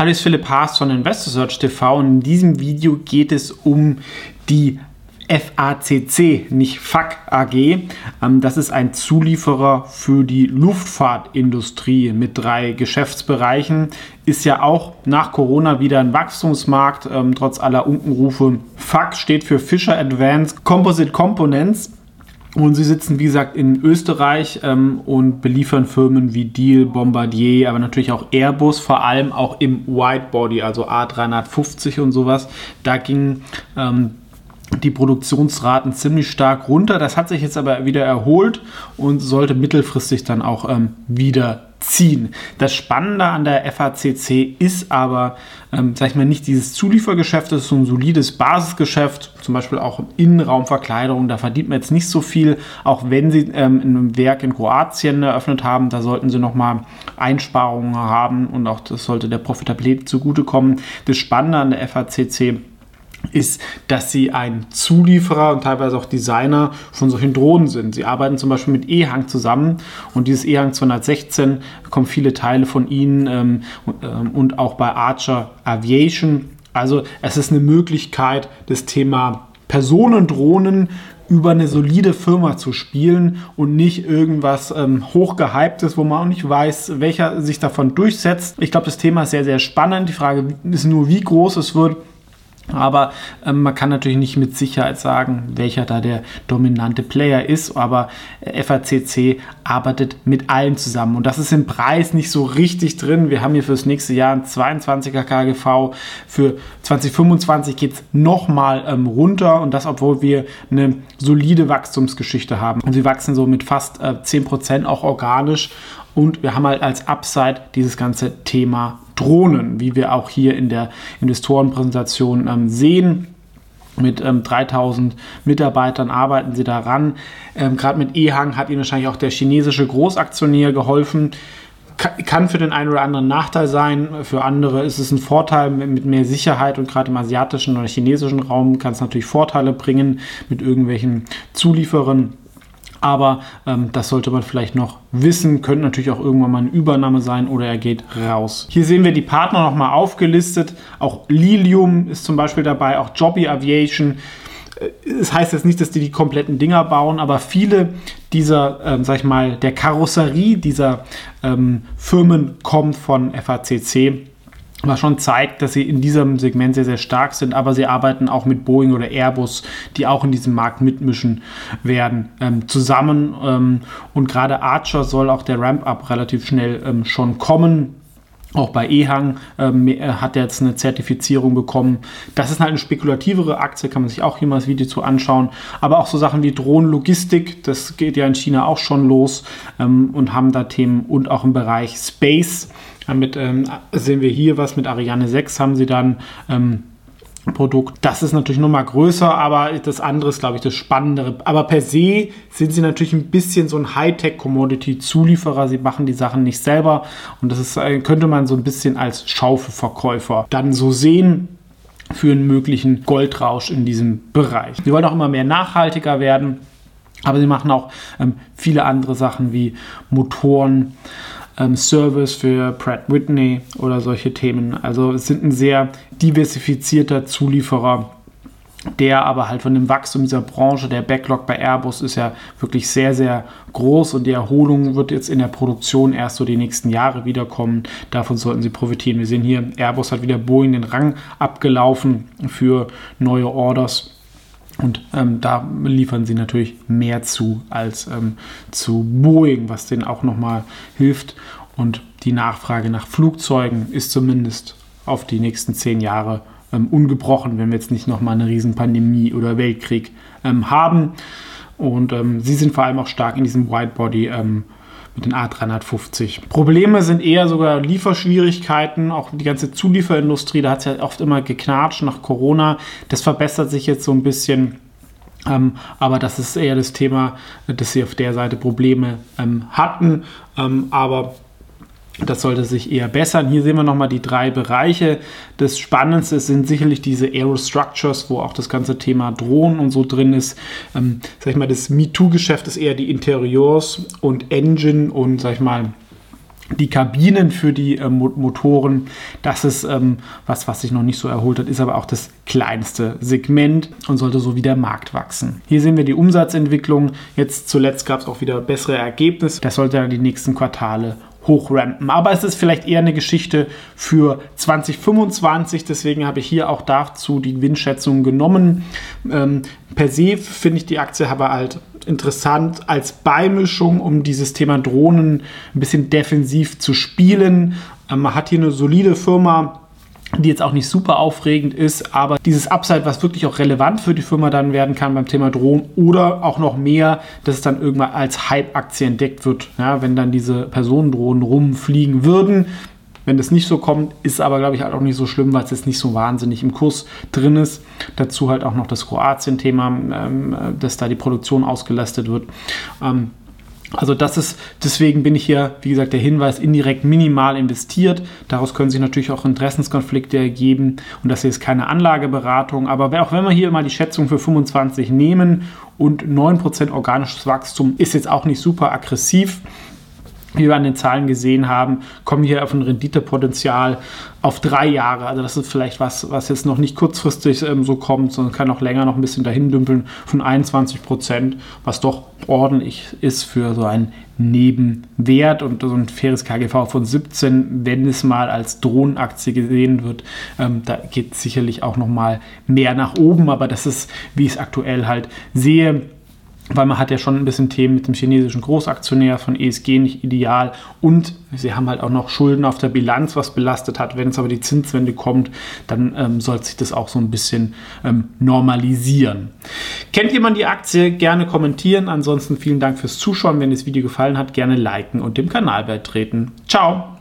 Hallo, bin Philipp Haas von InvestorSearch TV und in diesem Video geht es um die FACC, nicht FAC AG. Ähm, das ist ein Zulieferer für die Luftfahrtindustrie mit drei Geschäftsbereichen. Ist ja auch nach Corona wieder ein Wachstumsmarkt, ähm, trotz aller Unkenrufe. FAC steht für Fisher Advanced Composite Components. Und sie sitzen, wie gesagt, in Österreich ähm, und beliefern Firmen wie Deal, Bombardier, aber natürlich auch Airbus, vor allem auch im Widebody, also A350 und sowas. Da ging ähm, die Produktionsraten ziemlich stark runter. Das hat sich jetzt aber wieder erholt und sollte mittelfristig dann auch ähm, wieder ziehen. Das Spannende an der FACC ist aber, ähm, sag ich mal, nicht dieses Zuliefergeschäft, das ist so ein solides Basisgeschäft, zum Beispiel auch Innenraumverkleidung, da verdient man jetzt nicht so viel, auch wenn sie ähm, ein Werk in Kroatien eröffnet haben, da sollten sie nochmal Einsparungen haben und auch das sollte der Profitabilität zugutekommen. Das Spannende an der FACC ist, dass sie ein Zulieferer und teilweise auch Designer von solchen Drohnen sind. Sie arbeiten zum Beispiel mit EHang zusammen und dieses EHang 216 kommen viele Teile von ihnen ähm, ähm, und auch bei Archer Aviation. Also es ist eine Möglichkeit, das Thema Personendrohnen über eine solide Firma zu spielen und nicht irgendwas ähm, hochgehyptes, wo man auch nicht weiß, welcher sich davon durchsetzt. Ich glaube, das Thema ist sehr, sehr spannend. Die Frage ist nur, wie groß es wird. Aber ähm, man kann natürlich nicht mit Sicherheit sagen, welcher da der dominante Player ist. Aber äh, FACC arbeitet mit allen zusammen. Und das ist im Preis nicht so richtig drin. Wir haben hier fürs nächste Jahr ein 22er KGV. Für 2025 geht es nochmal ähm, runter. Und das, obwohl wir eine solide Wachstumsgeschichte haben. Und sie wachsen so mit fast äh, 10% auch organisch. Und wir haben halt als Upside dieses ganze Thema Drohnen, wie wir auch hier in der Investorenpräsentation ähm, sehen. Mit ähm, 3000 Mitarbeitern arbeiten sie daran. Ähm, Gerade mit EHang hat ihnen wahrscheinlich auch der chinesische Großaktionär geholfen. Kann für den einen oder anderen Nachteil sein, für andere ist es ein Vorteil mit mehr Sicherheit und gerade im asiatischen oder chinesischen Raum kann es natürlich Vorteile bringen mit irgendwelchen Zulieferern. Aber ähm, das sollte man vielleicht noch wissen. Könnte natürlich auch irgendwann mal eine Übernahme sein oder er geht raus. Hier sehen wir die Partner nochmal aufgelistet. Auch Lilium ist zum Beispiel dabei, auch Jobby Aviation. Äh, es heißt jetzt nicht, dass die die kompletten Dinger bauen, aber viele dieser, ähm, sag ich mal, der Karosserie dieser ähm, Firmen kommt von FACC was schon zeigt, dass sie in diesem Segment sehr, sehr stark sind, aber sie arbeiten auch mit Boeing oder Airbus, die auch in diesem Markt mitmischen werden, ähm, zusammen. Ähm, und gerade Archer soll auch der Ramp-up relativ schnell ähm, schon kommen. Auch bei EHang ähm, hat er jetzt eine Zertifizierung bekommen. Das ist halt eine spekulativere Aktie, kann man sich auch hier mal das Video zu anschauen. Aber auch so Sachen wie Drohnenlogistik, das geht ja in China auch schon los ähm, und haben da Themen und auch im Bereich Space damit ähm, sehen wir hier was mit Ariane 6 haben sie dann ähm, Produkt. Das ist natürlich nochmal größer, aber das andere ist, glaube ich, das Spannendere. Aber per se sind sie natürlich ein bisschen so ein Hightech-Commodity-Zulieferer. Sie machen die Sachen nicht selber und das ist, äh, könnte man so ein bisschen als Schaufelverkäufer dann so sehen für einen möglichen Goldrausch in diesem Bereich. Sie wollen auch immer mehr nachhaltiger werden, aber sie machen auch ähm, viele andere Sachen wie Motoren ähm, Service für Pratt Whitney oder solche Themen. Also es sind ein sehr diversifizierter Zulieferer der aber halt von dem Wachstum dieser Branche, der Backlog bei Airbus ist ja wirklich sehr, sehr groß und die Erholung wird jetzt in der Produktion erst so die nächsten Jahre wiederkommen. Davon sollten sie profitieren. Wir sehen hier, Airbus hat wieder Boeing den Rang abgelaufen für neue Orders. Und ähm, da liefern sie natürlich mehr zu als ähm, zu Boeing, was denen auch nochmal hilft. Und die Nachfrage nach Flugzeugen ist zumindest auf die nächsten zehn Jahre ähm, ungebrochen, wenn wir jetzt nicht nochmal eine Riesenpandemie oder Weltkrieg ähm, haben. Und ähm, sie sind vor allem auch stark in diesem Widebody ähm, mit den A350. Probleme sind eher sogar Lieferschwierigkeiten, auch die ganze Zulieferindustrie, da hat es ja oft immer geknatscht nach Corona. Das verbessert sich jetzt so ein bisschen. Ähm, aber das ist eher das Thema, dass sie auf der Seite Probleme ähm, hatten. Ähm, aber das sollte sich eher bessern. Hier sehen wir nochmal die drei Bereiche. Das Spannendste sind sicherlich diese Aerostructures, wo auch das ganze Thema Drohnen und so drin ist. Ähm, sag ich mal, das MeToo-Geschäft ist eher die Interiors und Engine und, sag ich mal, die Kabinen für die äh, Motoren, das ist ähm, was, was sich noch nicht so erholt hat, ist aber auch das kleinste Segment und sollte so wie der Markt wachsen. Hier sehen wir die Umsatzentwicklung. Jetzt zuletzt gab es auch wieder bessere Ergebnisse. Das sollte dann die nächsten Quartale hochrampen. Aber es ist vielleicht eher eine Geschichte für 2025. Deswegen habe ich hier auch dazu die Gewinnschätzung genommen. Ähm, per se finde ich die Aktie aber halt interessant als Beimischung, um dieses Thema Drohnen ein bisschen defensiv zu spielen. Ähm, man hat hier eine solide Firma, die jetzt auch nicht super aufregend ist, aber dieses Upside, was wirklich auch relevant für die Firma dann werden kann beim Thema Drohnen oder auch noch mehr, dass es dann irgendwann als Hype-Aktie entdeckt wird, ja, wenn dann diese Personendrohnen rumfliegen würden. Wenn das nicht so kommt, ist aber, glaube ich, halt auch nicht so schlimm, weil es jetzt nicht so wahnsinnig im Kurs drin ist. Dazu halt auch noch das Kroatien-Thema, ähm, dass da die Produktion ausgelastet wird. Ähm, also das ist, deswegen bin ich hier, wie gesagt, der Hinweis indirekt minimal investiert. Daraus können sich natürlich auch Interessenskonflikte ergeben und das hier ist keine Anlageberatung. Aber auch wenn wir hier mal die Schätzung für 25 nehmen und 9% organisches Wachstum ist jetzt auch nicht super aggressiv, wie wir an den Zahlen gesehen haben, kommen wir auf ein Renditepotenzial auf drei Jahre. Also das ist vielleicht was, was jetzt noch nicht kurzfristig ähm, so kommt, sondern kann auch länger noch ein bisschen dahin dümpeln von 21 Prozent, was doch ordentlich ist für so einen Nebenwert und so ein faires KGV von 17, wenn es mal als Drohnenaktie gesehen wird, ähm, da geht sicherlich auch noch mal mehr nach oben, aber das ist, wie ich es aktuell halt sehe, weil man hat ja schon ein bisschen Themen mit dem chinesischen Großaktionär von ESG nicht ideal und sie haben halt auch noch Schulden auf der Bilanz, was belastet hat. Wenn es aber die Zinswende kommt, dann ähm, sollte sich das auch so ein bisschen ähm, normalisieren. Kennt jemand die Aktie? Gerne kommentieren. Ansonsten vielen Dank fürs Zuschauen. Wenn das Video gefallen hat, gerne liken und dem Kanal beitreten. Ciao!